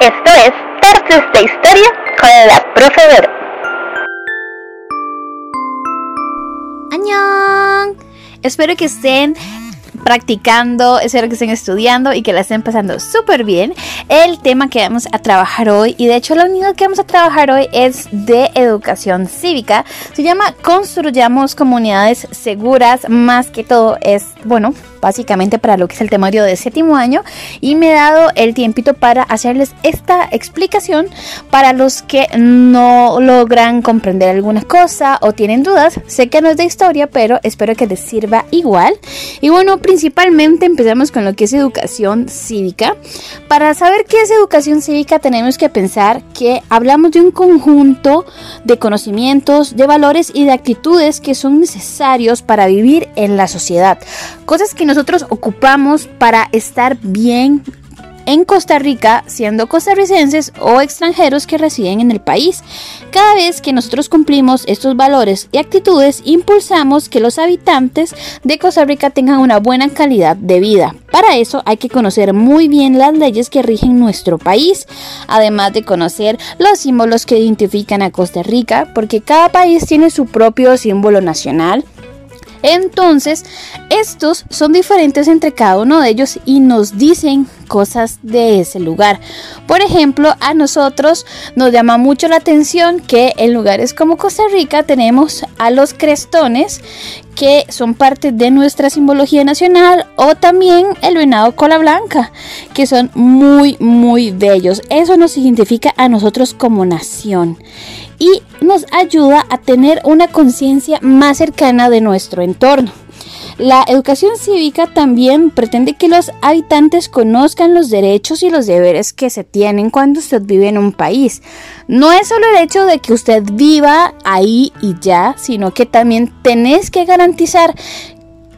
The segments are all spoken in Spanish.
Esto es Tardes de Historia con la profe Vero. ¡Añón! Espero que estén practicando, espero que estén estudiando y que la estén pasando súper bien. El tema que vamos a trabajar hoy, y de hecho la unidad que vamos a trabajar hoy es de educación cívica. Se llama Construyamos comunidades seguras, más que todo es, bueno, básicamente para lo que es el temario de séptimo año y me he dado el tiempito para hacerles esta explicación para los que no logran comprender alguna cosa o tienen dudas. Sé que no es de historia, pero espero que les sirva igual. Y bueno, principalmente empezamos con lo que es educación cívica. Para saber qué es educación cívica tenemos que pensar que hablamos de un conjunto de conocimientos, de valores y de actitudes que son necesarios para vivir en la sociedad. Cosas que nosotros ocupamos para estar bien en Costa Rica, siendo costarricenses o extranjeros que residen en el país. Cada vez que nosotros cumplimos estos valores y actitudes, impulsamos que los habitantes de Costa Rica tengan una buena calidad de vida. Para eso hay que conocer muy bien las leyes que rigen nuestro país, además de conocer los símbolos que identifican a Costa Rica, porque cada país tiene su propio símbolo nacional entonces, estos son diferentes entre cada uno de ellos y nos dicen cosas de ese lugar. Por ejemplo, a nosotros nos llama mucho la atención que en lugares como Costa Rica tenemos a los crestones que son parte de nuestra simbología nacional o también el venado cola blanca que son muy muy bellos. Eso nos identifica a nosotros como nación y nos ayuda a tener una conciencia más cercana de nuestro entorno. La educación cívica también pretende que los habitantes conozcan los derechos y los deberes que se tienen cuando usted vive en un país. No es solo el hecho de que usted viva ahí y ya, sino que también tenés que garantizar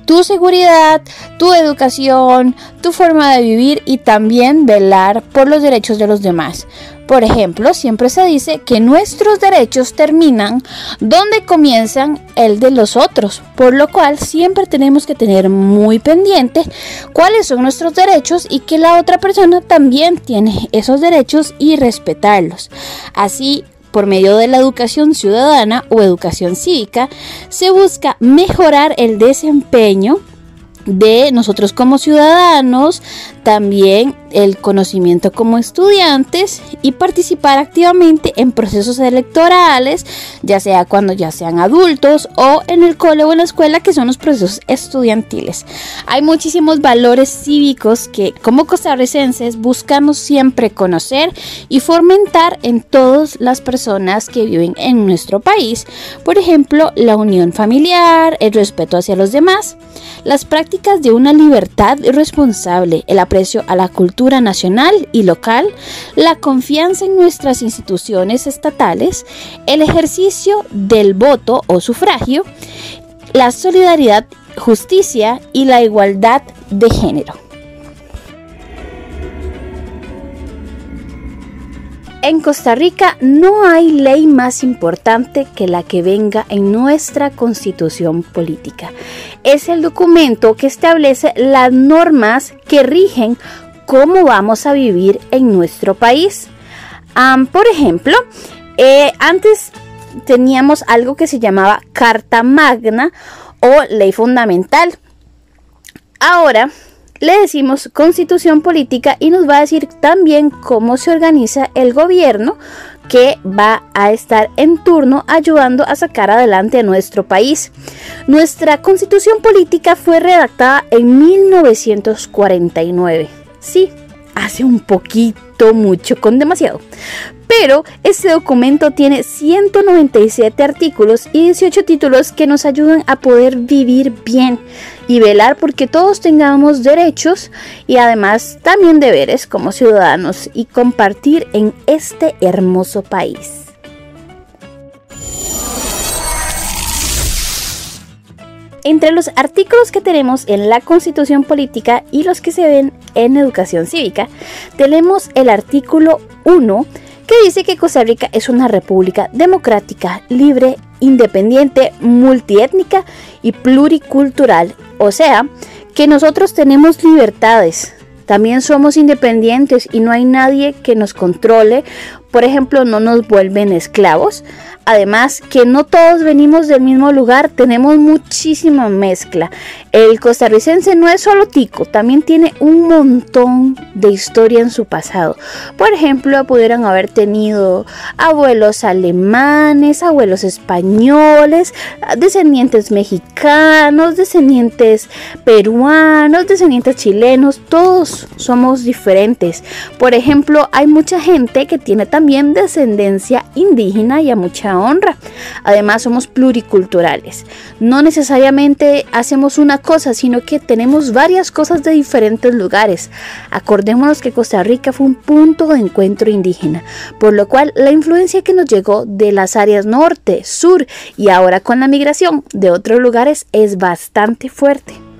tu seguridad, tu educación, tu forma de vivir y también velar por los derechos de los demás. Por ejemplo, siempre se dice que nuestros derechos terminan donde comienzan el de los otros, por lo cual siempre tenemos que tener muy pendiente cuáles son nuestros derechos y que la otra persona también tiene esos derechos y respetarlos. Así por medio de la educación ciudadana o educación cívica, se busca mejorar el desempeño de nosotros como ciudadanos, también el conocimiento como estudiantes y participar activamente en procesos electorales, ya sea cuando ya sean adultos o en el cole o en la escuela, que son los procesos estudiantiles. Hay muchísimos valores cívicos que como costarricenses buscamos siempre conocer y fomentar en todas las personas que viven en nuestro país. Por ejemplo, la unión familiar, el respeto hacia los demás, las prácticas de una libertad responsable, el aprecio a la cultura nacional y local, la confianza en nuestras instituciones estatales, el ejercicio del voto o sufragio, la solidaridad, justicia y la igualdad de género. En Costa Rica no hay ley más importante que la que venga en nuestra constitución política. Es el documento que establece las normas que rigen cómo vamos a vivir en nuestro país. por ejemplo, eh, antes teníamos algo que se llamaba Carta Magna o Ley Fundamental. Ahora le decimos constitución política y nos va a decir también cómo se organiza el gobierno que va a estar en turno ayudando a sacar adelante a nuestro país. Nuestra constitución política fue redactada en 1949. Sí, hace un poquito, mucho, con demasiado. Pero este documento tiene 197 artículos y 18 títulos que nos ayudan a poder vivir bien y velar porque todos tengamos derechos y además también deberes como ciudadanos y compartir en este hermoso país. Entre los artículos que tenemos en la Constitución Política y los que se ven en Educación Cívica, tenemos el artículo 1 que dice que Costa Rica es una república democrática, libre, independiente, multiétnica y pluricultural. O sea, que nosotros tenemos libertades, También somos independientes y no hay nadie que nos controle. Por ejemplo, no nos vuelven esclavos. Además, que no todos venimos del mismo lugar, tenemos muchísima mezcla. El costarricense no es solo tico, también tiene un montón de historia en su pasado. Por ejemplo, pudieran haber tenido abuelos alemanes, abuelos españoles, descendientes mexicanos, descendientes peruanos, descendientes chilenos, todos somos diferentes. Por ejemplo, hay mucha gente que tiene también descendencia indígena y a mucha honra. Además somos pluriculturales. No necesariamente hacemos una cosa, sino que tenemos varias cosas de diferentes lugares. Acordémonos que Costa Rica fue un punto de encuentro indígena, por lo cual la influencia que nos llegó de las áreas norte, sur y ahora con la migración de otros lugares es bastante fuerte.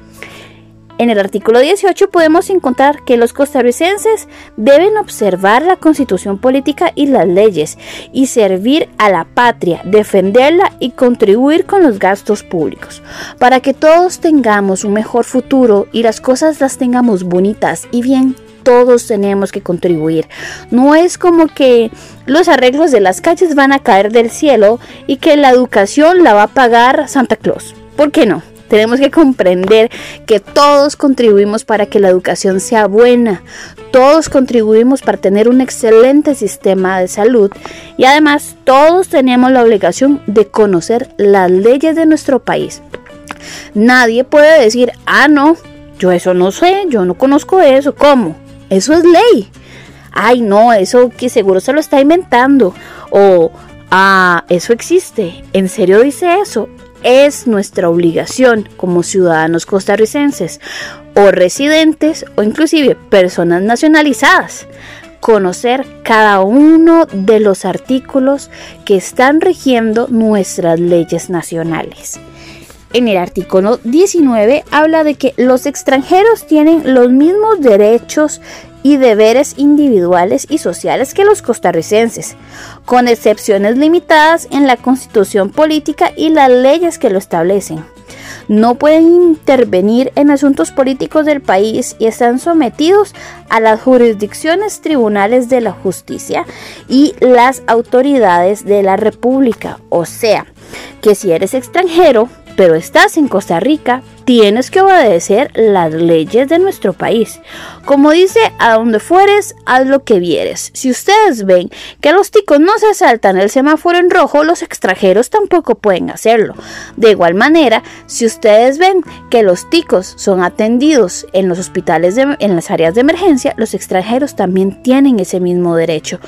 En el artículo 18 podemos encontrar que los costarricenses deben observar la constitución política y las leyes y servir a la patria, defenderla y contribuir con los gastos públicos, para que todos tengamos un mejor futuro y las cosas las tengamos bonitas y bien todos tenemos que contribuir. No es como que los arreglos de las calles van a caer del cielo y que la educación la va a pagar Santa Claus. ¿Por qué no? Tenemos que comprender que todos contribuimos para que la educación sea buena, todos contribuimos para tener un excelente sistema de salud y además todos tenemos la obligación de conocer las leyes de nuestro país. Nadie puede decir, ah, no, yo eso no sé, yo no conozco eso, ¿cómo? Eso es ley. Ay, no, eso que seguro se lo está inventando. O, ah, eso existe. ¿En serio dice eso? Es nuestra obligación como ciudadanos costarricenses o residentes o inclusive personas nacionalizadas conocer cada uno de los artículos que están rigiendo nuestras leyes nacionales. En el artículo 19 habla de que los extranjeros tienen los mismos derechos y deberes individuales y sociales que los costarricenses, con excepciones limitadas en la constitución política y las leyes que lo establecen. No pueden intervenir en asuntos políticos del país y están sometidos a las jurisdicciones tribunales de la justicia y las autoridades de la república. O sea, que si eres extranjero, pero estás en Costa Rica, tienes que obedecer las leyes de nuestro país. Como dice, a donde fueres, haz lo que vieres. Si ustedes ven que los ticos no se saltan el semáforo en rojo, los extranjeros tampoco pueden hacerlo. De igual manera, si ustedes ven que los ticos son atendidos en los hospitales, en las áreas de emergencia, los extranjeros también tienen ese mismo derecho.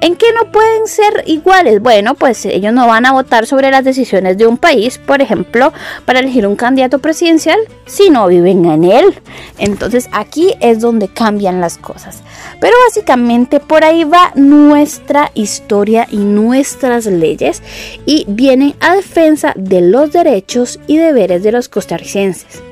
¿En qué no pueden ser iguales? Bueno, pues ellos no van a votar sobre las decisiones de un país, por ejemplo, para elegir un candidato presidencial si no viven en él. Entonces aquí es donde cambian las cosas. Pero básicamente por ahí va nuestra historia y nuestras leyes y vienen a defensa de los derechos y deberes de los costarricenses.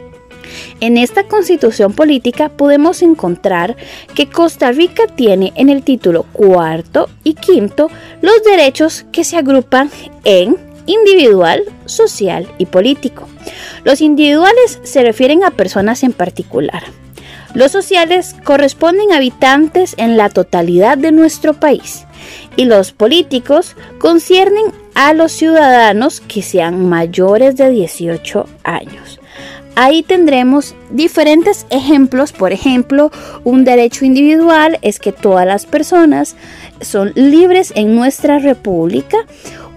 En esta constitución política podemos encontrar que Costa Rica tiene en el título cuarto y quinto los derechos que se agrupan en individual, social y político. Los individuales se refieren a personas en particular. Los sociales corresponden a habitantes en la totalidad de nuestro país y los políticos conciernen a los ciudadanos que sean mayores de 18 años. Ahí tendremos diferentes ejemplos, por ejemplo, un derecho individual es que todas las personas son libres en nuestra república.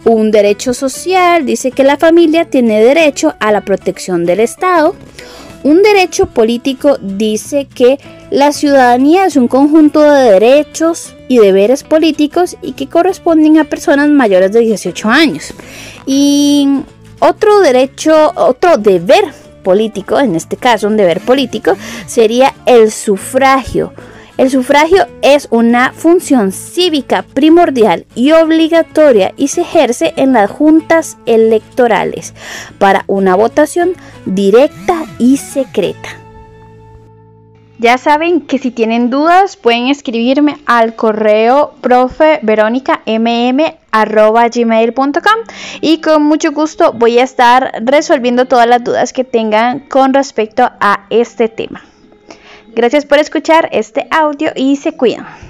Un derecho social dice que la familia tiene derecho a la protección del Estado. Un derecho político dice que la ciudadanía es un conjunto de derechos y deberes políticos y que corresponden a personas mayores de 18 años. Y otro derecho, otro deber político, en este caso un deber político, sería el sufragio. El sufragio es una función cívica primordial y obligatoria y se ejerce en las juntas electorales para una votación directa y secreta. Ya saben que si tienen dudas pueden escribirme al correo profeverónica.mm@gmail.com y con mucho gusto voy a estar resolviendo todas las dudas que tengan con respecto a este tema. Gracias por escuchar este audio y se cuidan.